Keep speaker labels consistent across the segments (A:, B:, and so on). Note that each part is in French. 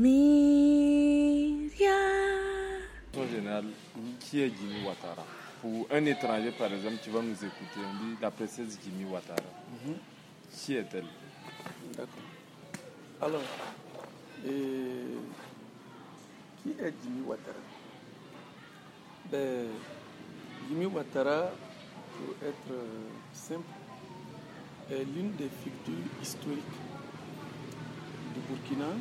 A: En général, qui est Jimmy Ouattara? Pour un étranger, par exemple, qui va nous écouter, on dit la princesse Jimmy Ouattara. Mhm. Qui est-elle?
B: D'accord. Alors, qui est Jimmy Ouattara? Ben, Jimmy Ouattara, pour être simple, est l'une des figures historiques du Burkina,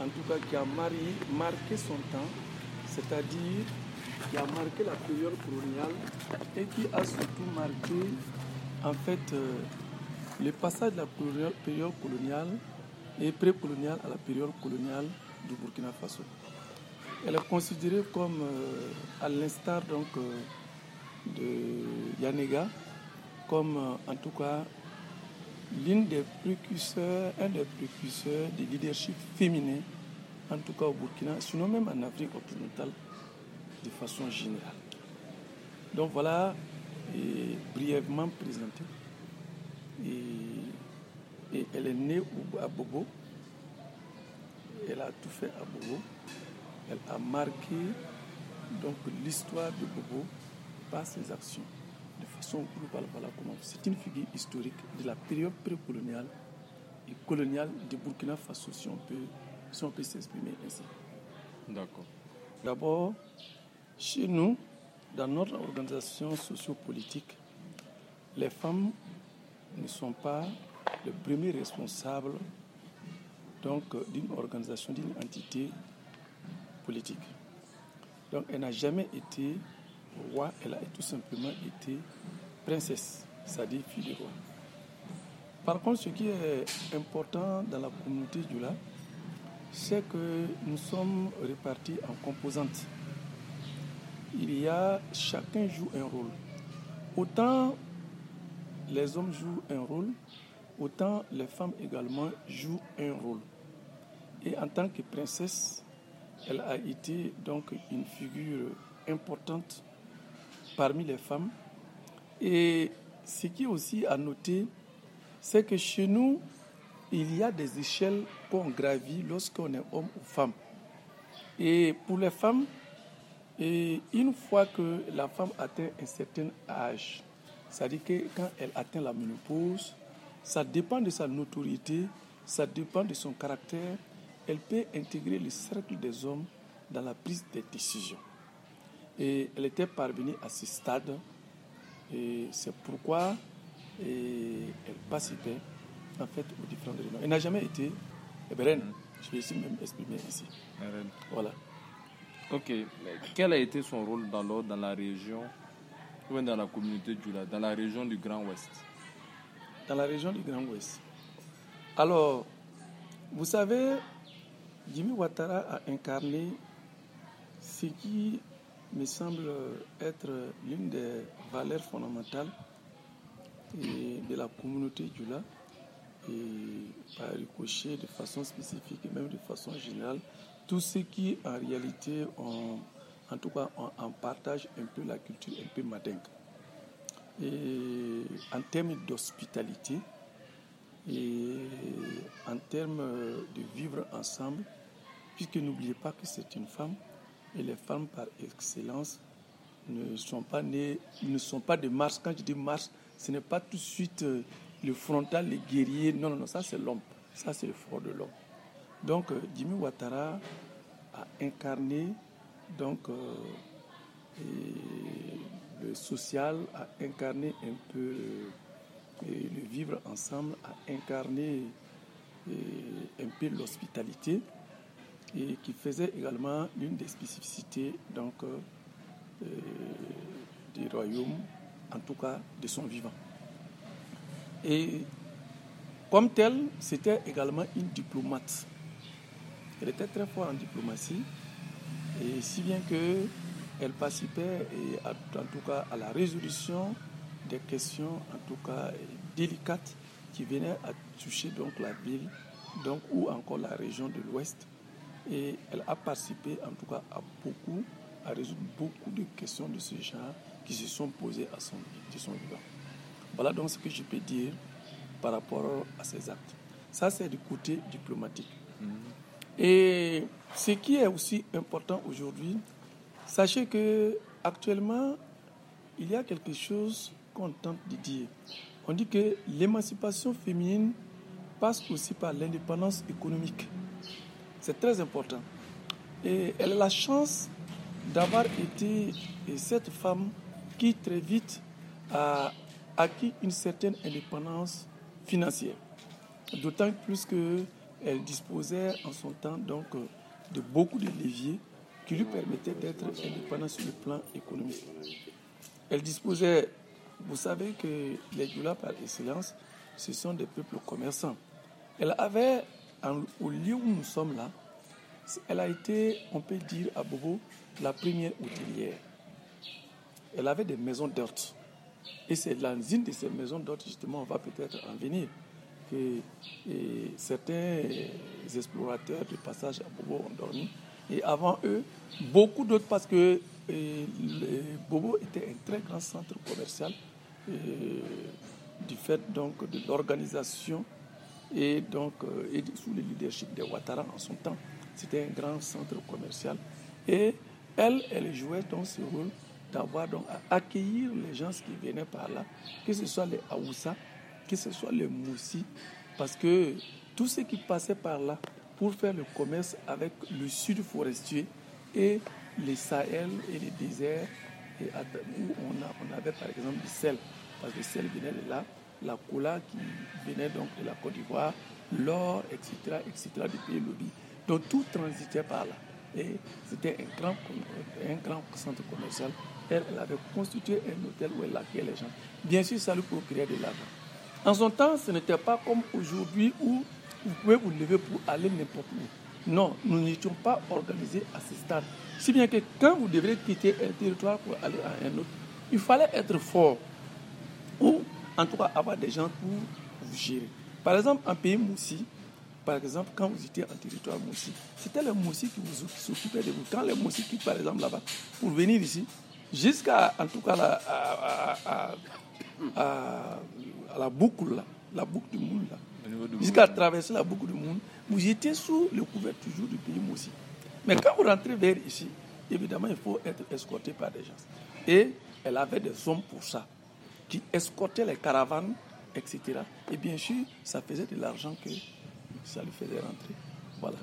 B: en tout cas qui a marqué son temps, c'est-à-dire qui a marqué la période coloniale et qui a surtout marqué en fait euh, le passage de la période coloniale et pré-coloniale à la période coloniale du Burkina Faso. Elle est considérée comme, euh, à l'instar donc euh, de Yanega, comme en tout cas l'une des précurseurs, un des précurseurs du leadership féminin, en tout cas au Burkina, sinon même en Afrique occidentale de façon générale. Donc voilà, et brièvement présenté. Et, elle est née à Bobo. Elle a tout fait à Bobo. Elle a marqué l'histoire de Bobo par ses actions de façon globale. Voilà comment. C'est une figure historique de la période précoloniale et coloniale de Burkina Faso, si on peut, si on peut s'exprimer ainsi.
A: D'accord.
B: D'abord, chez nous, dans notre organisation sociopolitique, les femmes ne sont pas les premiers responsables donc d'une organisation, d'une entité politique. Donc elle n'a jamais été roi, elle a tout simplement été princesse, c'est-à-dire fille du roi. Par contre, ce qui est important dans la communauté du lac, c'est que nous sommes répartis en composantes. Il y a, chacun joue un rôle. Autant les hommes jouent un rôle, autant les femmes également jouent un rôle. Et en tant que princesse, elle a été donc une figure importante parmi les femmes. Et ce qui est aussi à noter, c'est que chez nous, il y a des échelles qu'on gravit lorsqu'on est homme ou femme. Et pour les femmes, et une fois que la femme atteint un certain âge, c'est-à-dire que quand elle atteint la ménopause, ça dépend de sa notoriété, ça dépend de son caractère. Elle peut intégrer le cercle des hommes dans la prise de décision. Et elle était parvenue à ce stade. Et c'est pourquoi elle participait en fait aux différentes réunions. Elle n'a jamais été reine. Je vais ici même exprimer ici. Voilà.
A: Ok. Quel a été son rôle dans dans la région dans la communauté Djoula, dans la région du Grand Ouest?
B: Dans la région du Grand Ouest. Alors, vous savez, Jimmy Ouattara a incarné ce qui me semble être l'une des valeurs fondamentales de la communauté Djoula et par ricochet de façon spécifique et même de façon générale, tout ce qui en réalité ont en tout cas, on, partage un peu la culture un peu madingue. Et en termes d'hospitalité et en termes de vivre ensemble, puisque n'oubliez pas que c'est une femme et les femmes par excellence ne sont pas nées, ne sont pas de Mars. Quand je dis Mars, ce n'est pas tout de suite euh, le frontal, les guerriers. Non, non, non, ça c'est l'homme. Ça c'est le fort de l'homme. Donc, euh, Jimmy Ouattara a incarné donc, euh, le social a incarné un peu le vivre ensemble, a incarné un peu l'hospitalité et qui faisait également l'une des spécificités donc, euh, du royaume, en tout cas de son vivant. Et comme tel, c'était également une diplomate. Elle était très forte en diplomatie. Et si bien que elle participait et en tout cas à la résolution des questions en tout cas délicates qui venaient à toucher donc la ville donc ou encore la région de l'Ouest et elle a participé en tout cas à beaucoup à résoudre beaucoup de questions de ce genre qui se sont posées à son, de son vivant. Voilà donc ce que je peux dire par rapport à ces actes. Ça c'est du côté diplomatique. Mm-hmm. Et ce qui est aussi important aujourd'hui, sachez que actuellement, il y a quelque chose qu'on tente de dire. On dit que l'émancipation féminine passe aussi par l'indépendance économique. C'est très important. Et elle a la chance d'avoir été cette femme qui très vite a acquis une certaine indépendance financière. D'autant plus qu'elle disposait en son temps donc de beaucoup de leviers qui lui permettaient d'être indépendante sur le plan économique. Elle disposait, vous savez que les Djoula par excellence, ce sont des peuples commerçants. Elle avait, au lieu où nous sommes là, elle a été, on peut dire à Bobo, la première hôtelière. Elle avait des maisons d'hôtes. Et c'est dans de ces maisons d'hôtes, justement, on va peut-être en venir, que certains explorateurs de passage à Bobo ont dormi. Et avant eux, beaucoup d'autres, parce que Bobo était un très grand centre commercial, du fait donc de l'organisation et donc euh, et sous le leadership de Ouattara en son temps. C'était un grand centre commercial. Et elle, elle jouait donc ce rôle d'avoir donc à accueillir les gens qui venaient par là, que ce soit les Aoussa, que ce soit les Moussi, parce que tous ceux qui passaient par là pour faire le commerce avec le sud forestier et les Sahel et les déserts, où on, avait par exemple du sel, parce que le sel venait de là, la cola qui venait donc de la Côte d'Ivoire, l'or, etc., etc., du pays Lobby. Donc tout transitait par là. Et c'était un grand, un grand centre commercial. Elle, avait constitué un hôtel où elle accueillait les gens. Bien sûr, ça lui procurait de l'argent. En son temps, ce n'était pas comme aujourd'hui où vous pouvez vous lever pour aller n'importe où. Non, nous n'étions pas organisés à ce stade. Si bien que quand vous devrez quitter un territoire pour aller à un autre, il fallait être fort. En tout cas avoir des gens pour vous gérer. Par exemple, en pays Moussi, par exemple, quand vous étiez en territoire Moussi, c'était les Moussi qui vous s'occupaient de vous. Quand les Moussi quittent, par exemple, là-bas, pour venir ici, jusqu'à, en tout cas, la, à, la boucle, là, la boucle du monde, jusqu'à traverser la boucle du monde, vous étiez sous le couvert toujours du pays Moussi. Mais quand vous rentrez vers ici, évidemment, il faut être escorté par des gens. Et elle avait des hommes pour ça, qui escortaient les caravanes, etc. Et bien sûr, ça faisait de l'argent que ça lui faisait rentrer. Voilà.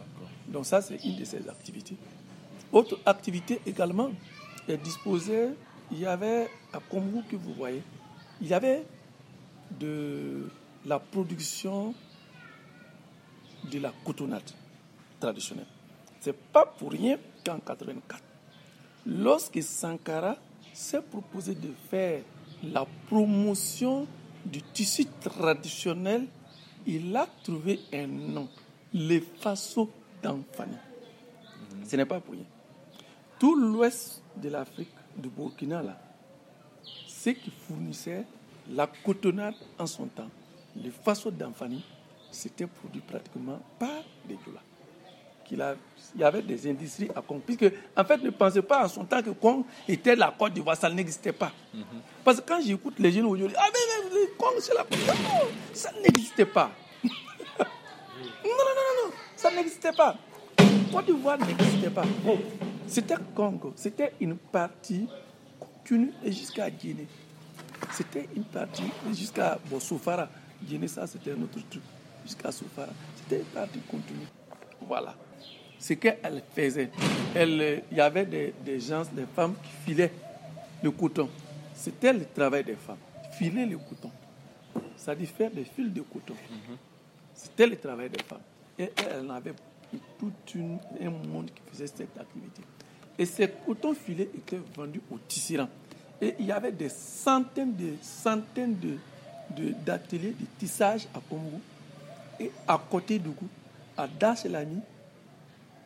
B: Donc ça, c'est une de ses activités. Autre activité également, elle disposait, il y avait à Congo que vous voyez, il y avait de la production de la cotonnade traditionnelle. C'est pas pour rien qu'en 84, lorsque Sankara s'est proposé de faire la promotion du tissu traditionnel il a trouvé un nom, les faso d'Anfani. Ce n'est pas pour rien. Tout l'ouest de l'Afrique, du Burkina, là, ce qui fournissait la cotonnade en son temps, les faso d'Anfani, c'était produit pratiquement par les Djoula. Il y avait des industries à Congo. Puisque, en fait, ne pensez pas en son temps que Congo était la Côte d'Ivoire, ça n'existait pas. Mhm. Parce que quand j'écoute les jeunes aujourd'hui, ah mais, mais Congo c'est la ça n'existait pas. non, non, non, non, ça n'existait pas. Côte d'Ivoire n'existait pas. C'était Congo, c'était une partie continue jusqu'à Guinée. C'était une partie jusqu'à bon, Soufara. Guinée, ça c'était un autre truc. Jusqu'à Soufara. C'était une partie continue. Voilà ce qu'elle faisait. Elle, il y avait des, des, gens, des femmes qui filaient le coton. C'était le travail des femmes. Filer le coton. Ça dit faire des fils de coton. C'était le travail des femmes. Et elle avait tout un monde qui faisait cette activité. Et ces cotons filés étaient vendus au tisserand. Et il y avait des centaines de centaines de, d'ateliers de, tissage à Congo. Et à côté du coup, à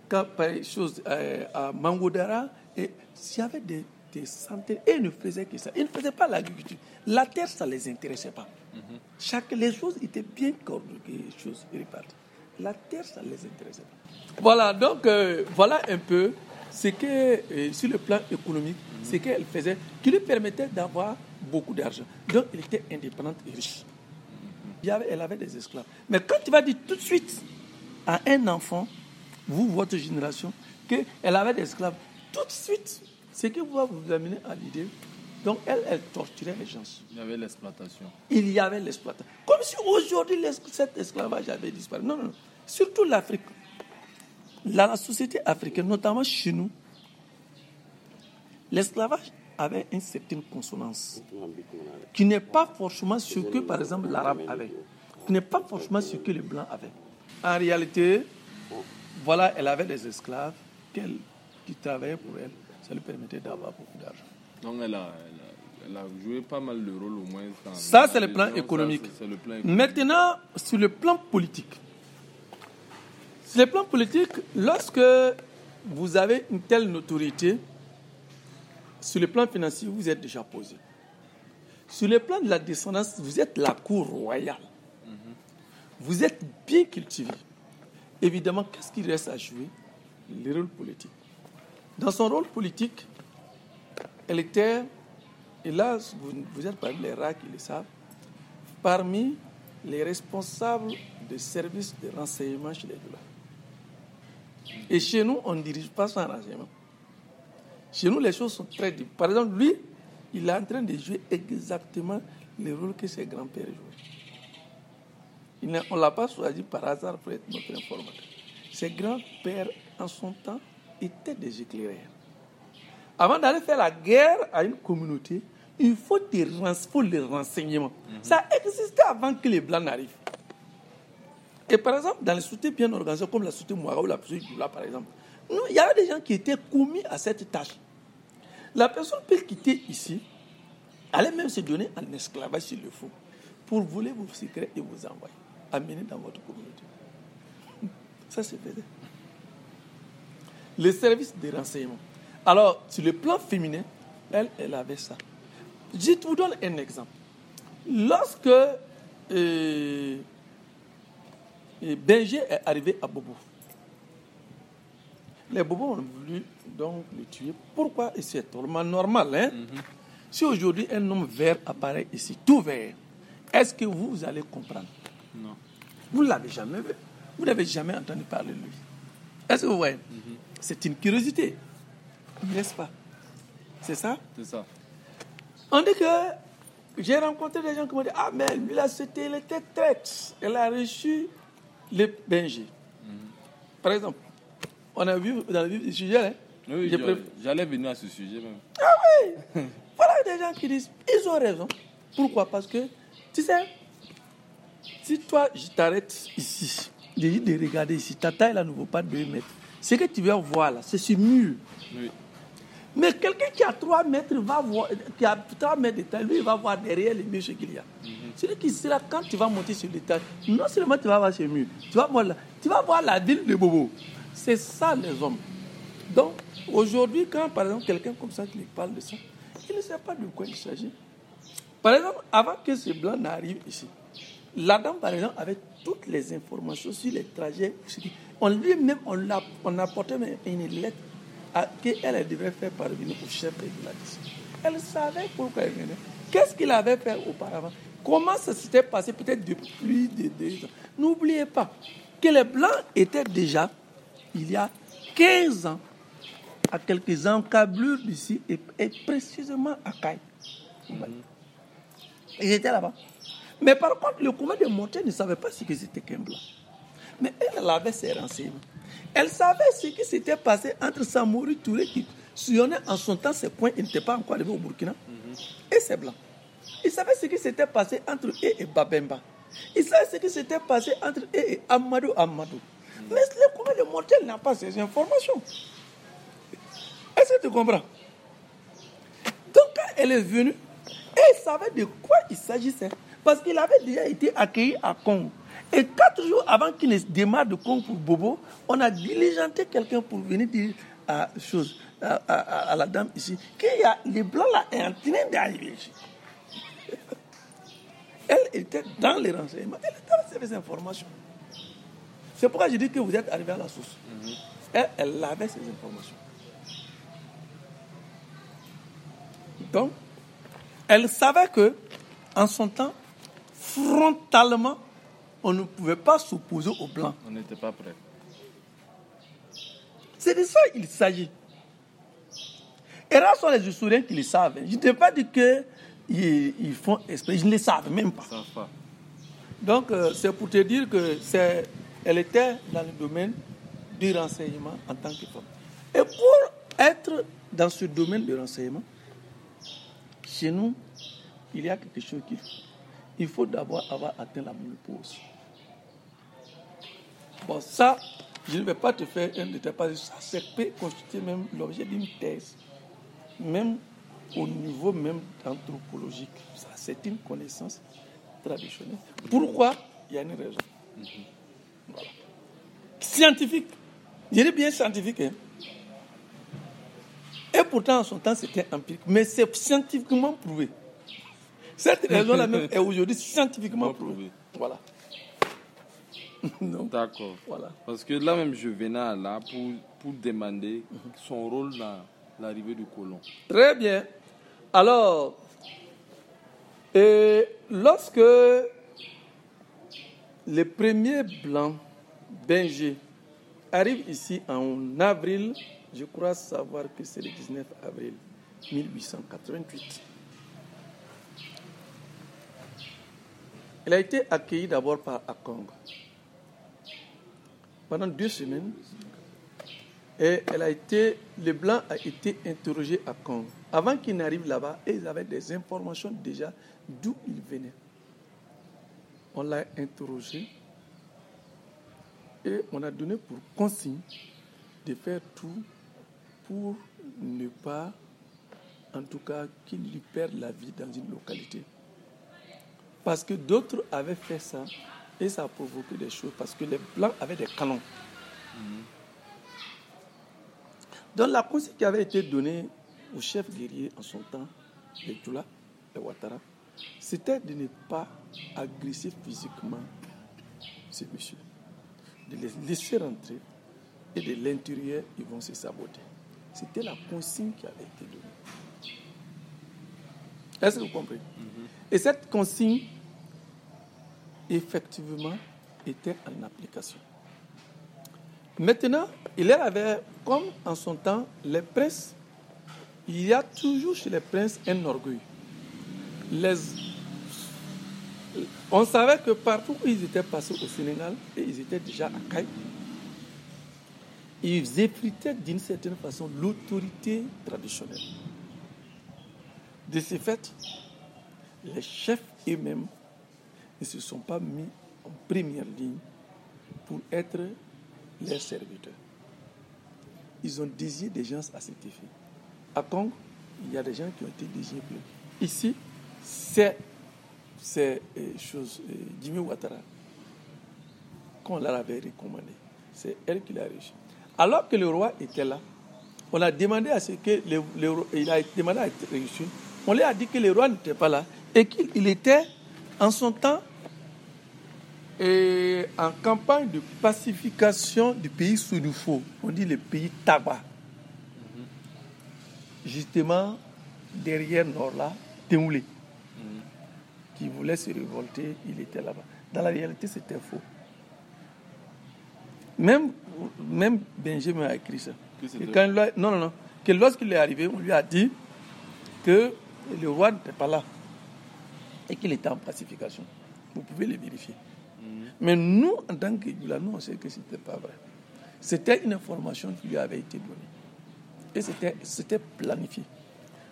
B: Dasselani, chose, euh, à Mangodara, et il y avait des, centaines, et ils ne faisaient que ça. Ils ne faisaient pas l'agriculture. La terre, ça ne les intéressait pas. Mhm. Chaque, les choses étaient bien coordonnées, choses réparties. La terre, ça ne les intéressait pas. Voilà, donc euh, voilà un peu ce que, euh, sur le plan économique, mhm. ce qu'elle faisait, qui lui permettait d'avoir beaucoup d'argent. Donc, elle était indépendante et riche. Il y avait, elle avait des esclaves. Mais quand tu vas dire tout de suite à un enfant, vous, votre génération, qu'elle avait des esclaves. Tout de suite, ce qui va vous amener à l'idée. Donc, elle, elle torturait les gens.
A: Il y avait l'exploitation.
B: Il y avait l'exploitation. Comme si aujourd'hui, cet esclavage avait disparu. Non, non, non. Surtout l'Afrique. La société africaine, notamment chez nous, l'esclavage avait une certaine consonance, qui n'est pas forcément ce que, par exemple, l'arabe avait, qui n'est pas forcément ce que les blancs avaient. En réalité, voilà, elle avait des esclaves qui travaillaient pour elle. Ça lui permettait d'avoir beaucoup d'argent.
A: Donc elle a, elle, a, joué pas mal de rôle au moins.
B: ça, c'est le plan économique. Maintenant, sur le plan politique. Sur le plan politique, lorsque vous avez une telle notoriété, sur le plan financier, vous êtes déjà posé. Sur le plan de la descendance, vous êtes la cour royale. Vous êtes bien cultivé. Évidemment, qu'est-ce qu'il reste à jouer? Le rôle politique. Dans son rôle politique, elle était, et là, vous, êtes parmi les rares qui le savent, parmi les responsables des services de renseignement chez les Doulars. Et chez nous, on ne dirige pas sans renseignement. Chez nous, les choses sont très différentes. Par exemple, lui, il est en train de jouer exactement le rôle que ses grands-pères jouaient. On ne l'a pas choisi par hasard pour être notre informateur. Ses grands-pères, en son temps, étaient des éclaireurs. Avant d'aller faire la guerre à une communauté, il faut, des, faut les renseignements. Mhm. Ça existait avant que les Blancs n'arrivent. Et par exemple, dans les sociétés bien organisées, comme la société Mouara ou la société Djoula, par exemple, il y avait des gens qui étaient commis à cette tâche. La personne peut quitter ici, aller même se donner en esclavage s'il le faut, pour voler vos secrets et vous envoyer, amener dans votre communauté. Ça, c'est fait. Les services de renseignement. Alors, sur le plan féminin, elle, elle avait ça. Je vous donne un exemple. Lorsque euh, euh est arrivé à Bobo, les Bobos ont voulu donc le tuer. Pourquoi? Et c'est totalement normal. Hein? Mhm. Si aujourd'hui un homme vert apparaît ici, tout vert, est-ce que vous, allez comprendre?
A: Non.
B: Vous ne l'avez jamais vu. Vous n'avez jamais entendu parler de lui. Est-ce que vous voyez? Mhm. C'est une curiosité. N'est-ce pas? C'est ça?
A: C'est ça.
B: On dit que j'ai rencontré des gens qui m'ont dit Ah, mais lui là, c'était, elle était traite. Elle a reçu les bergers. Mhm. Par exemple, on a vu dans le vif du sujet. Hein?
A: Oui, j'allais venir à ce sujet même.
B: Ah oui Voilà des gens qui disent Ils ont raison. Pourquoi? Parce que, tu sais, si toi, je t'arrête ici, de, de regarder ici, ta taille là ne vaut pas 2 mètres. Ce que tu vas voir là, c'est ce mur. Oui. Mais quelqu'un qui a 3 mètres va voir, qui a 3 mètres de taille, lui, il va voir derrière les murs ce qu'il y a. Mm -hmm. Celui qui sera, quand tu vas monter sur l'étage, non seulement tu vas voir ce mur, tu vas voir, là, tu vas voir la ville de Bobo. C'est ça les hommes. Donc, aujourd'hui, quand par exemple quelqu'un comme ça qui parle de ça, il ne sait pas de quoi il s'agit. Par exemple, avant que ce blanc n'arrive ici, la dame, par exemple, avait toutes les informations sur les trajets. On lui-même, on, a, on apportait une lettre qu'elle devait faire parvenir au chef de la Elle savait pourquoi elle venait. Qu'est-ce qu'il avait fait auparavant? Comment ça s'était passé peut-être depuis des, deux ans? N'oubliez pas que les Blancs étaient déjà il y a 15 ans, à quelques encablures d'ici, et, précisément à Caille. Ils étaient là-bas. Mais par contre, le commun de Montagne ne savait pas ce que c'était qu'un blanc. Mais elle, avait ses renseignements. Elle savait ce qui s'était passé entre Samouri Touré, qui sillonnait en son temps ses points, il n'était pas encore arrivé au Burkina, et ses blancs. Il savait ce qui s'était passé entre eux et Babemba. Il savait ce qui s'était passé entre eux et Amadou Amadou. Mais le commun de mortel n'a pas ces informations. Est-ce que tu comprends? Donc, quand elle est venue, elle savait de quoi il s'agissait. Parce qu'il avait déjà été accueilli à Congo. Et quatre jours avant qu'il ne démarre de Congo pour Bobo, on a diligenté quelqu'un pour venir dire à, chose, à, la dame ici qu'il y a les blancs là est en train d'arriver ici. Elle était dans les renseignements, elle était dans ces informations. C'est pourquoi je dis que vous êtes arrivé à la source. Mhm. Elle, elle avait ces informations. Donc, elle savait que, en son temps, frontalement, on ne pouvait pas s'opposer aux Blancs.
A: On n'était pas prêt.
B: C'est de ça qu'il s'agit. Et là, sont les historiens qui le savent. Je ne t'ai pas dit qu'ils ils font esprit, je ne le savent même pas. Donc, euh, c'est pour te dire que c'est, elle était dans le domaine du renseignement en tant que femme. Et pour être dans ce domaine de renseignement, chez nous, il y a quelque chose qu'il faut. Il faut d'abord avoir atteint la ménopause. Bon, ça, je ne vais pas te faire un détail parce que ça, ça peut constituer même l'objet d'une thèse. Même au niveau même anthropologique. Ça, c'est une connaissance traditionnelle. Pourquoi? Il y a une raison. Voilà. Scientifique. Je dis bien scientifique. Hein. Et pourtant, en son temps, c'était empirique. Mais c'est scientifiquement prouvé. Cette raison-là même est aujourd'hui scientifiquement prouvée. Voilà.
A: D'accord. Voilà. Parce que là même, je venais là pour, pour demander son rôle dans l'arrivée du colon.
B: Très bien. Alors, et lorsque les premiers blancs Benjé arrivent ici en avril, je crois savoir que c'est le 19 avril 1888. Il a été accueilli d'abord par Akong pendant deux semaines. Et elle a été, le blanc a été interrogé à Kong. Avant qu'il n'arrive là-bas, ils avaient des informations déjà d'où il venait. On l'a interrogé et on a donné pour consigne de faire tout pour ne pas, en tout cas, qu'il lui perde la vie dans une localité. Parce que d'autres avaient fait ça et ça a provoqué des choses parce que les Blancs avaient des canons. Donc la consigne qui avait été donnée au chef guerrier en son temps, les Tula, les Ouattara, c'était de ne pas agresser physiquement ces messieurs, de les laisser rentrer et de l'intérieur, ils vont se saboter. C'était la consigne qui avait été donnée. Est-ce que vous comprenez? Et cette consigne effectivement était en application. Maintenant, il avait, comme en son temps, les princes, il y a toujours chez les princes un orgueil. On savait que partout où ils étaient passés au Sénégal, et ils étaient déjà à Caille, ils effritaient d'une certaine façon l'autorité traditionnelle. De ce fait, les chefs eux-mêmes ne se sont pas mis en première ligne pour être leurs serviteurs. Ils ont désigné des gens à cet effet. À Congo, il y a des gens qui ont été désignés. Ici, c'est ces euh, choses, euh, Jimmy Ouattara, qu'on leur avait recommandé. C'est elle qui l'a réussi. Alors que le roi était là, on a demandé à ce que le, il a demandé à être réussi. On lui a dit que le roi n'était pas là et qu'il était en son temps et en campagne de pacification du pays Soudoufour, on dit le pays Tabac. Justement, derrière Norla, Temoulé, qui voulait se révolter, il était là-bas. Dans la réalité, c'était faux. Même, même Benjamin a écrit ça. quand non, non, non. Que lorsqu'il est arrivé, on lui a dit que le roi n'était pas là et qu'il était en pacification. Vous pouvez le vérifier. Mais nous, en tant que nous, on sait que ce n'était pas vrai. C'était une information qui lui avait été donnée. Et c'était planifié.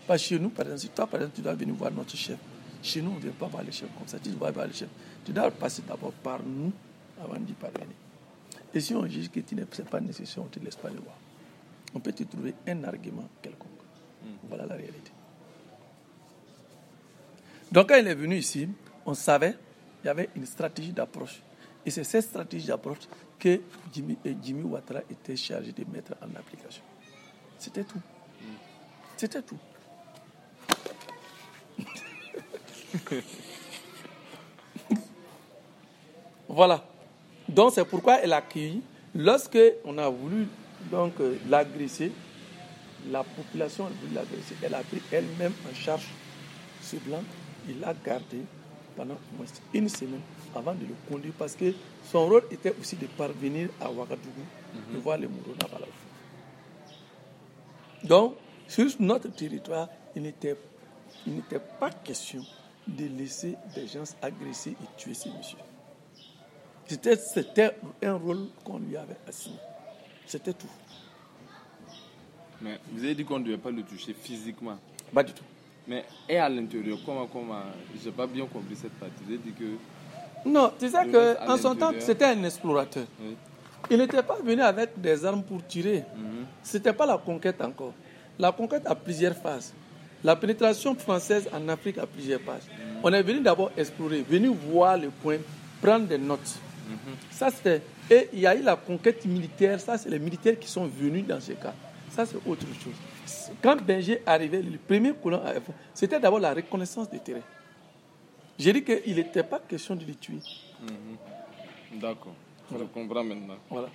B: Parce que chez nous, par exemple, si toi, par exemple, tu dois venir voir notre chef, chez nous, on ne vient pas voir le chef comme ça. Tu dois voir le chef. Tu dois passer d'abord par nous avant d'y parvenir. Et si on juge que ce n'est pas nécessaire, on ne te laisse pas le voir. On peut te trouver un argument quelconque. Hmm. Voilà la réalité. Donc quand il est venu ici, on savait il y avait une stratégie d'approche. Et c'est cette stratégie d'approche que Jimmy, Jimmy Ouattara était chargé de mettre en application. C'était tout. C'était tout. voilà. Donc c'est pourquoi elle a accueilli. Lorsque on a voulu donc euh, l'agresser, la population a voulu l'agresser. Elle a pris elle-même en charge ce blanc. Il l'a gardé pendant une semaine avant de le conduire parce que son rôle était aussi de parvenir à Ouagadougou, de mhm. voir les Mourou Donc, sur notre territoire, il n'était pas question de laisser des gens agresser et tuer ces messieurs. C'était un rôle qu'on lui avait assigné. C'était tout.
A: Mais vous avez dit qu'on ne devait pas le toucher physiquement.
B: Pas du tout.
A: Mais et à l'intérieur, comment, comment Je n'ai pas bien compris cette partie. Avez dit que.
B: Non, tu sais qu'en son temps, c'était un explorateur. Il n'était pas venu avec des armes pour tirer. Mhm. Ce n'était pas la conquête encore. La conquête a plusieurs phases. La pénétration française en Afrique a plusieurs phases. Mhm. On est venu d'abord explorer, venu voir le point, prendre des notes. Mhm. Ça, c'était. Et il y a eu la conquête militaire. Ça, c'est les militaires qui sont venus dans ce cas. Ça, c'est autre chose. Quand Benji arrivait, le premier colon c'était d'abord la reconnaissance des terrains. J'ai dit qu'il n'était pas question de les tuer.
A: D'accord. Je comprends maintenant.
B: Voilà.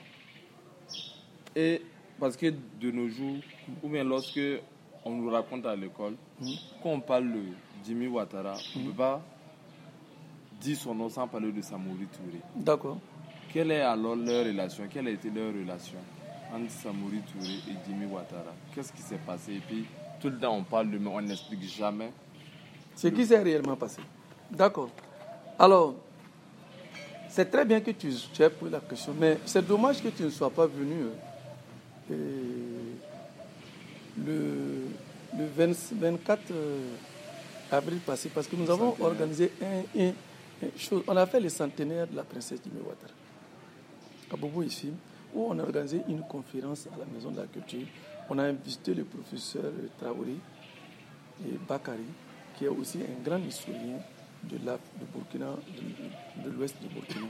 A: Et parce que de nos jours, ou bien lorsque on nous raconte à l'école, hmm. quand on parle de Jimmy Ouattara, on ne hmm. peut pas dire son nom sans parler de Samouri Touré.
B: D'accord.
A: Quelle est alors leur relation? Quelle a été leur relation? Entre Samouri Touré et Jimmy Ouattara Qu'est-ce qui s'est passé? Et puis, tout le temps, on parle de mais on n'explique jamais.
B: Ce qui s'est réellement passé? D'accord. Alors, c'est très bien que tu, tu aies posé la question, mais c'est dommage que tu ne sois pas venu euh, le, le 24 euh, avril passé, parce que nous avons organisé un, chose. On a fait le centenaire de la princesse du Ouattara à Bobo ici, où on a organisé une conférence à la Maison de la Culture. On a invité le professeur Traoré et Bakari, qui est aussi un grand historien de, la, de Burkina, de, l'ouest du Burkina.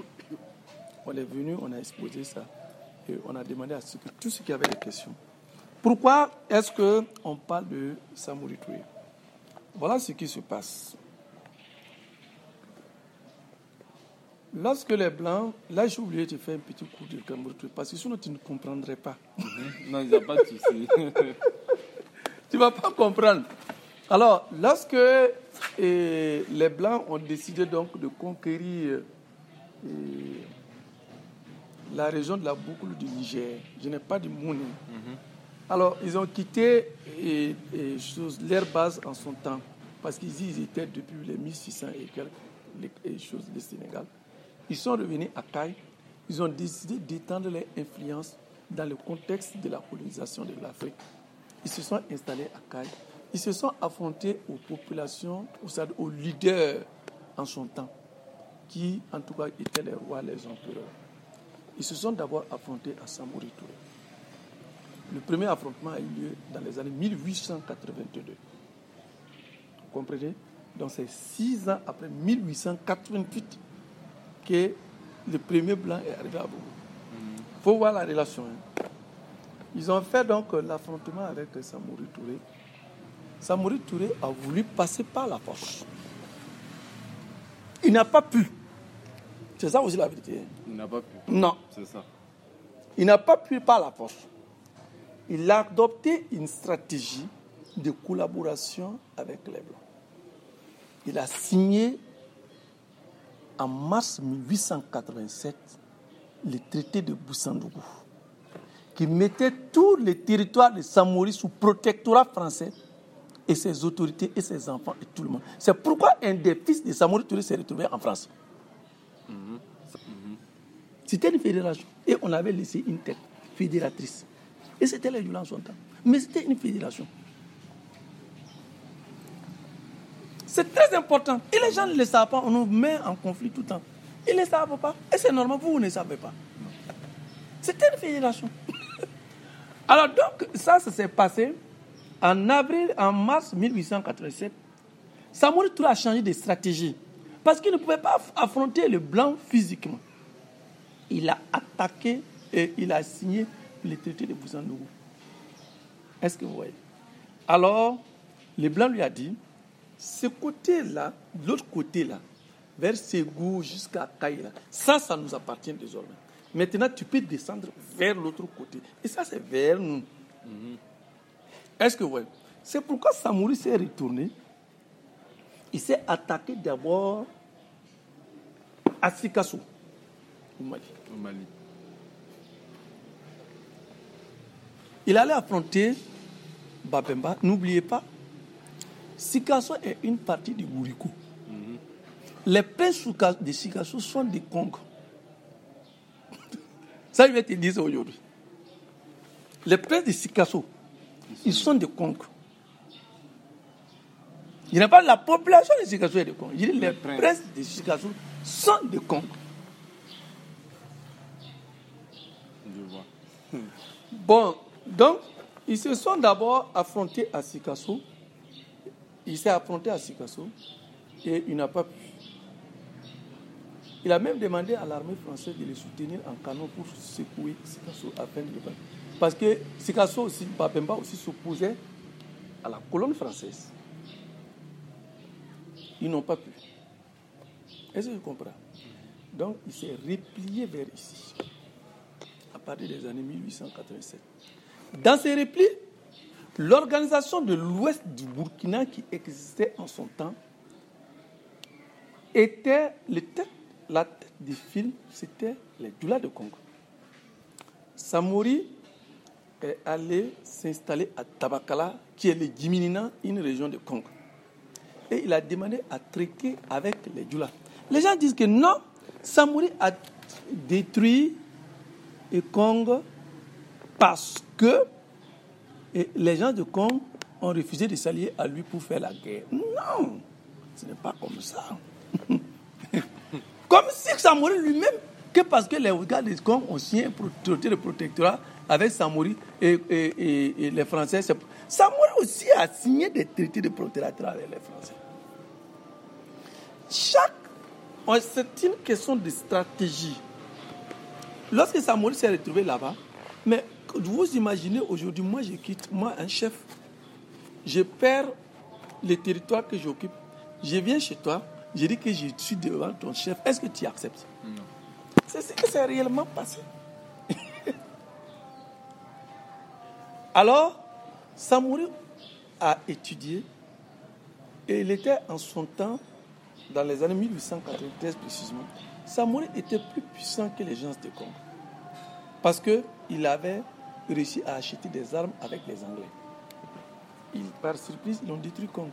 B: On est venu, on a exposé ça et on a demandé à ceux, tous ceux qui avaient des questions. Pourquoi est-ce qu'on parle de Samouri Touré? Voilà ce qui se passe. Lorsque les Blancs, là j'ai oublié de faire un petit coup de Touré, parce que sinon tu ne comprendrais pas.
A: Mhm. non, il n'y a pas de souci.
B: tu ne vas pas comprendre. Alors, lorsque et les Blancs ont décidé donc de conquérir euh, la région de la boucle du Niger. Je n'ai pas de Mouni. Mhm. Alors, ils ont quitté et, leur base en son temps, parce qu'ils étaient depuis les 1600 et quelques choses du Sénégal. Ils sont revenus à Caille. Ils ont décidé d'étendre leur influence dans le contexte de la colonisation de l'Afrique. Ils se sont installés à Caille ils se sont affrontés aux populations, aux leaders en son temps, qui en tout cas étaient les rois, les empereurs. Ils se sont d'abord affrontés à Samori Touré. Le premier affrontement a eu lieu dans les années 1882. Vous comprenez? Donc c'est six ans après 1888 que le premier blanc est arrivé à Bobo. Il faut voir la relation. Hein. Ils ont fait donc l'affrontement avec Samori Touré Samouri Touré a voulu passer par la force. Il n'a pas pu. C'est ça aussi la vérité.
A: Il n'a pas pu.
B: Non.
A: C'est ça.
B: Il n'a pas pu par la force. Il a adopté une stratégie de collaboration avec les Blancs. Il a signé en mars 1887 le traité de Boussandougou, qui mettait tous les territoires de Samouri sous protectorat français et ses autorités et ses enfants et tout le monde. C'est pourquoi un des fils de Samouri Touré s'est retrouvé en France. C'était une fédération. Et on avait laissé une tête fédératrice. Et c'était les son temps. Mais c'était une fédération. C'est très important. Et les gens ne le savent pas. On nous met en conflit tout le temps. Ils ne le savent pas. Et c'est normal, vous, vous ne savez pas. C'était une fédération. Alors donc, ça, ça s'est passé en avril, en mars 1887, Samouri Touré a changé de stratégie parce qu'il ne pouvait pas affronter le blanc physiquement. Il a attaqué et il a signé le traité de Bouzandougou. Est-ce que vous voyez? Alors, le blanc lui a dit, ce côté-là, l'autre côté-là, vers Ségou jusqu'à Kaïla, ça, ça nous appartient désormais. Maintenant, tu peux descendre vers l'autre côté. Et ça, c'est vers nous. Mhm. Est-ce que vous voyez? C'est pourquoi Samouri s'est retourné. Il s'est attaqué d'abord à Sikasso, au Mali.
A: Au Mali.
B: Il allait affronter Babemba, n'oubliez pas, Sikasso est une partie du Bouriko. Les princes de Sikasso sont des Congos. Ça, je vais te dire aujourd'hui. Les princes de Sikasso, ils sont des Congos. Je n'ai pas la population de Sikasso et des Congos. Je les princes de Sikasso sont des Congos. Bon, donc, ils se sont d'abord affrontés à Sikasso. Il s'est affronté à Sikasso et il n'a pas pu. Il a même demandé à l'armée française de le soutenir en canon pour secouer Sikasso afin de le Parce que Sikasso aussi, Babemba aussi s'opposait à la colonne française. Ils n'ont pas pu. Est-ce que tu comprends? Donc il s'est replié vers ici, à partir des années 1887. Dans ces replis, l'organisation de l'ouest du Burkina qui existait en son temps était le tête, la tête du film, c'était les Dula de Congo. Samori est allé s'installer à Tabakala, qui est le Djiminina, une région de Congo. Et il a demandé à traiter avec les Dula. Les gens disent que non, Samori a détruit le Congo parce que les gens de Congo ont refusé de s'allier à lui pour faire la guerre. Non, ce n'est pas comme ça. comme si Samori lui-même, que parce que les gars de Congo ont signé un traité de protectorat avec Samori et, les Français. Samori aussi a signé des traités de protectorat avec les Français. Chaque. C'est une question de stratégie. Lorsque Samori s'est retrouvé là-bas, mais vous imaginez aujourd'hui, moi je quitte, moi un chef, je perds le territoire que j'occupe, je viens chez toi, je dis que je suis devant ton chef, est-ce que tu acceptes? Non. C'est ce qui s'est réellement passé. Alors, Samouri a étudié et il était en son temps, dans les années 1893 précisément, Samouri était plus puissant que les gens de Congo. Parce qu'il avait réussi à acheter des armes avec les Anglais. Il, par surprise, ils ont détruit Congo.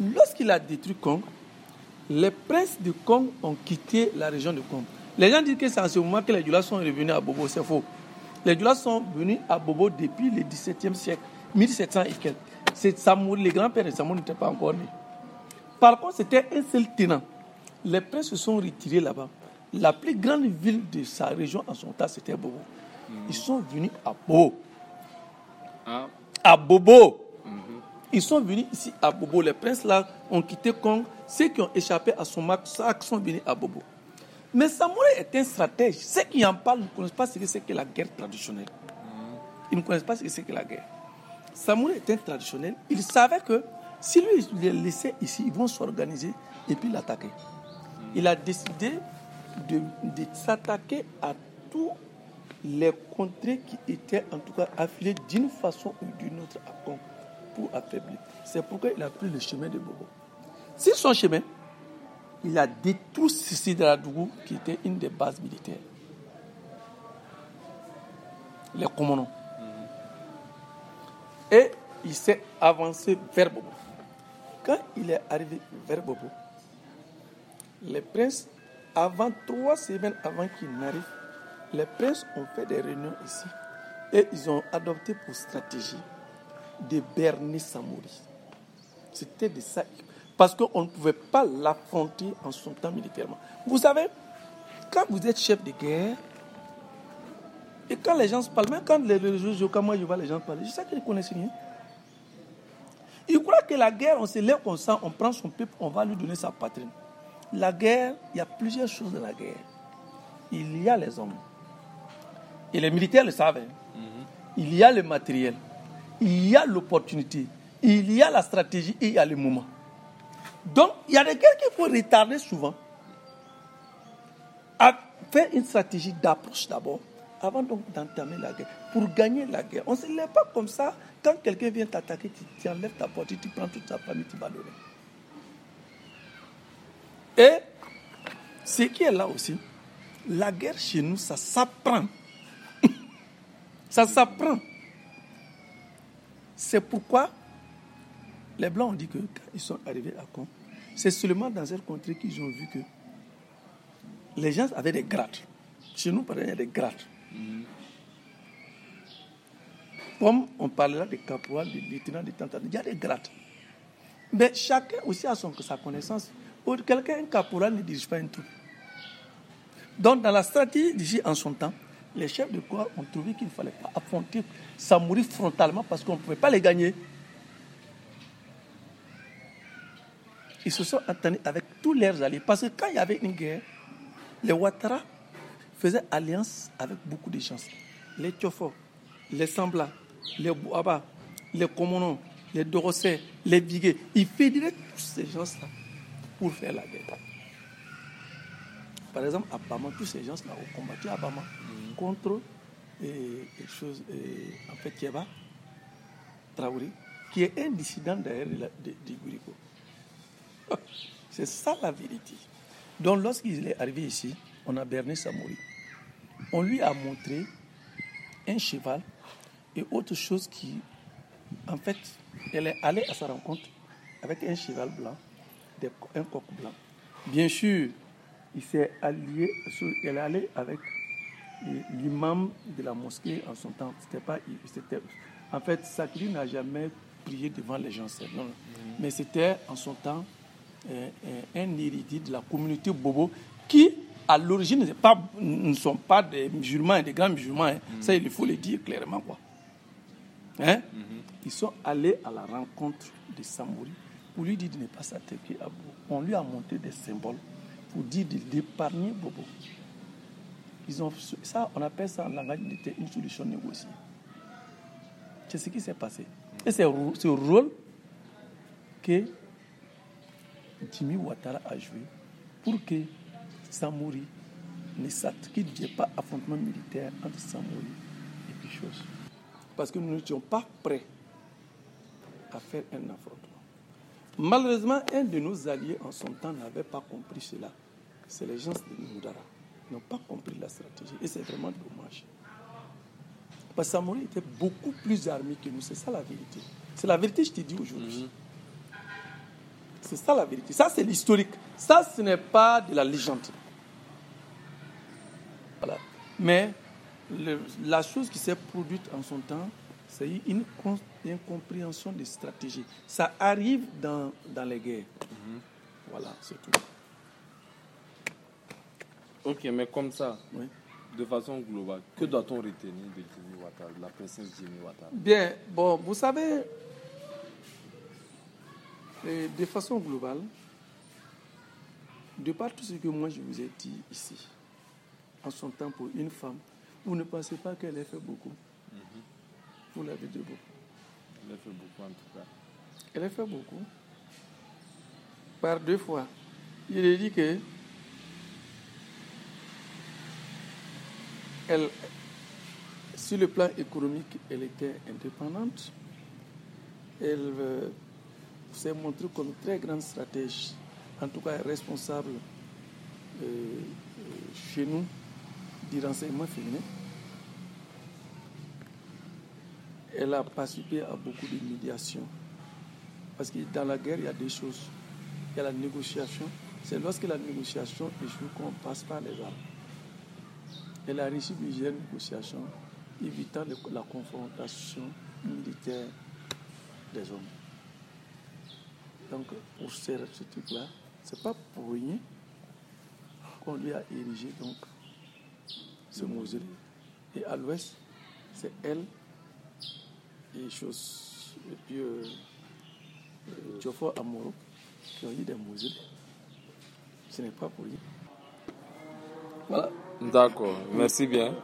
B: Lorsqu'il a détruit Congo, les princes de Congo ont quitté la région de Congo. Les gens disent que c'est en ce moment que les Djulas sont revenus à Bobo. C'est faux. Les Djulas sont venus à Bobo depuis le XVIIe siècle, 1700 et quelques. C'est les grands-pères de Samour n'étaient pas encore nés. Par contre, c'était un seul tenant. Les princes se sont retirés là-bas. La plus grande ville de sa région en son temps, c'était Bobo. Ils sont venus à Bobo. Ah. À Bobo. Mhm. Ils sont venus ici à Bobo. Les princes là ont quitté Kong. Ceux qui ont échappé à son massacre sont venus à Bobo. Mais Samouraï est un stratège. Ceux qui en parlent ne connaissent pas ce que c'est que la guerre traditionnelle. Mhm. Ils ne connaissent pas ce que c'est que la guerre. Samouraï est un traditionnel. Il savait que si lui les laissait ici, ils vont s'organiser et puis l'attaquer. Mhm. Il a décidé de, de s'attaquer à tout les contrées qui étaient en tout cas affiliées d'une façon ou d'une autre à Congo pour affaiblir. C'est pourquoi il a pris le chemin de Bobo. Sur son chemin, il a détruit Sissi de la Dougou, qui était une des bases militaires. Les commandants. Et il s'est avancé vers Bobo. Quand il est arrivé vers Bobo, les princes, avant trois semaines avant qu'il n'arrive, les princes ont fait des réunions ici et ils ont adopté pour stratégie de berner Samouri. C'était de ça. Parce qu'on ne pouvait pas l'affronter en son temps militairement. Vous savez, quand vous êtes chef de guerre, et quand les gens se parlent, même quand les, les, quand moi je vois les gens parler, je sais qu'ils ne connaissent rien. Ils croient que la guerre, on se lève comme ça, on prend son peuple, on va lui donner sa patrie. La guerre, il y a plusieurs choses dans la guerre. Il y a les hommes, et les militaires le savent. Il y a le matériel, il y a l'opportunité, il y a la stratégie et il y a le moment. Donc, il y a des guerres qu'il faut retarder souvent. À faire une stratégie d'approche d'abord, avant donc d'entamer la guerre. Pour gagner la guerre, on ne se lève pas comme ça. Quand quelqu'un vient t'attaquer, tu, enlèves ta porte, tu prends toute ta famille, tu vas donner. Et ce qui est là aussi, la guerre chez nous, ça s'apprend. Ça s'apprend. C'est pourquoi les Blancs ont dit que quand ils sont arrivés à Con, c'est seulement dans cette contrée qu'ils ont vu que les gens avaient des grades. Chez nous, par exemple, il y a des grades. Comme on parlera de caporal, de lieutenant, de tentant, il y a des grades. Mais chacun aussi a son, sa connaissance. Quelqu'un, un caporal ne dirige pas une troupe. Donc, dans la stratégie en son temps, les chefs de corps ont trouvé qu'il ne fallait pas affronter Samouri frontalement parce qu'on ne pouvait pas les gagner. Ils se sont entendus avec tous leurs alliés. Parce que quand il y avait une guerre, les Ouattara faisaient alliance avec beaucoup de gens. Les Tchofo, les Sambla, les Bouaba, les Komono, les Dorossé, les Bigué. Ils fédéraient tous ces gens-là pour faire la guerre. Par exemple, à Bama, tous ces gens-là ont combattu à Bama contre et, et chose, en fait, Kieba Traoré, qui est un dissident d'ailleurs de, Guriko. C'est ça la vérité. Donc lorsqu'il est arrivé ici, on a berné Samouri. On lui a montré un cheval et autre chose qui, en fait, elle est allée à sa rencontre avec un cheval blanc, un coq blanc. Bien sûr, il s'est allié, elle est allée avec l'imam de la mosquée en son temps. C'était pas, c'était, en fait, Sakri n'a jamais prié devant les gens, non, mais c'était en son temps un érudit de la communauté Bobo qui, à l'origine, pas, ne sont pas des musulmans et des grands musulmans. Hein. Mm. Ça, il faut le dire clairement. Quoi. Hein? Mm -hmm. Ils sont allés à la rencontre de Samouri pour lui dire de ne pas s'attaquer à Bobo. On lui a monté des symboles pour dire d'épargner Bobo. Ils ont, ça, on appelle ça en langage une solution négociée. C'est ce qui s'est passé. Et c'est ce rôle que Jimmy Ouattara a joué pour que Samouri ne ait pas affrontement militaire entre Samouri et puis chose. Parce que nous n'étions pas prêts à faire un affrontement. Malheureusement, un de nos alliés en son temps n'avait pas compris cela. C'est les gens de Moudara. N'ont pas compris la stratégie. Et c'est vraiment dommage. Parce que était beaucoup plus armé que nous. C'est ça la vérité. C'est la vérité, je te dis aujourd'hui. Mm -hmm. C'est ça la vérité. Ça, c'est l'historique. Ça, ce n'est pas de la légende. Voilà. Mais le, la chose qui s'est produite en son temps, c'est une incompréhension des stratégies. Ça arrive dans, dans les guerres. Mm -hmm. Voilà, c'est tout.
A: Ok, mais comme ça, oui. de façon globale, que doit-on retenir de Jimmy Ouattara, de la princesse Jimmy Ouattara?
B: Bien, bon, vous savez, de façon globale, de par tout ce que moi je vous ai dit ici, en son temps pour une femme, vous ne pensez pas qu'elle ait fait beaucoup? Mm -hmm. Vous l'avez dit beaucoup.
A: Elle a fait beaucoup en tout cas.
B: Elle a fait beaucoup. Par deux fois. Il est dit que elle, sur le plan économique, elle était indépendante. Elle euh, s'est montrée comme très grande stratège, en tout cas responsable euh, chez nous du renseignement féminin. Elle a participé à beaucoup de médiations. Parce que dans la guerre, il y a deux choses. Il y a la négociation. C'est lorsque la négociation échoue qu'on passe par les armes. Elle a réussi plusieurs négociations, évitant la confrontation militaire des hommes. Donc, pour ce, ce truc-là, c'est pas pour rien qu'on lui a érigé donc ce mausolée. Et à l'ouest, c'est elle et chose et puis euh, euh, qui ont eu des mausolées. Ce n'est pas pour rien. Voilà.
A: D'accord, merci bien.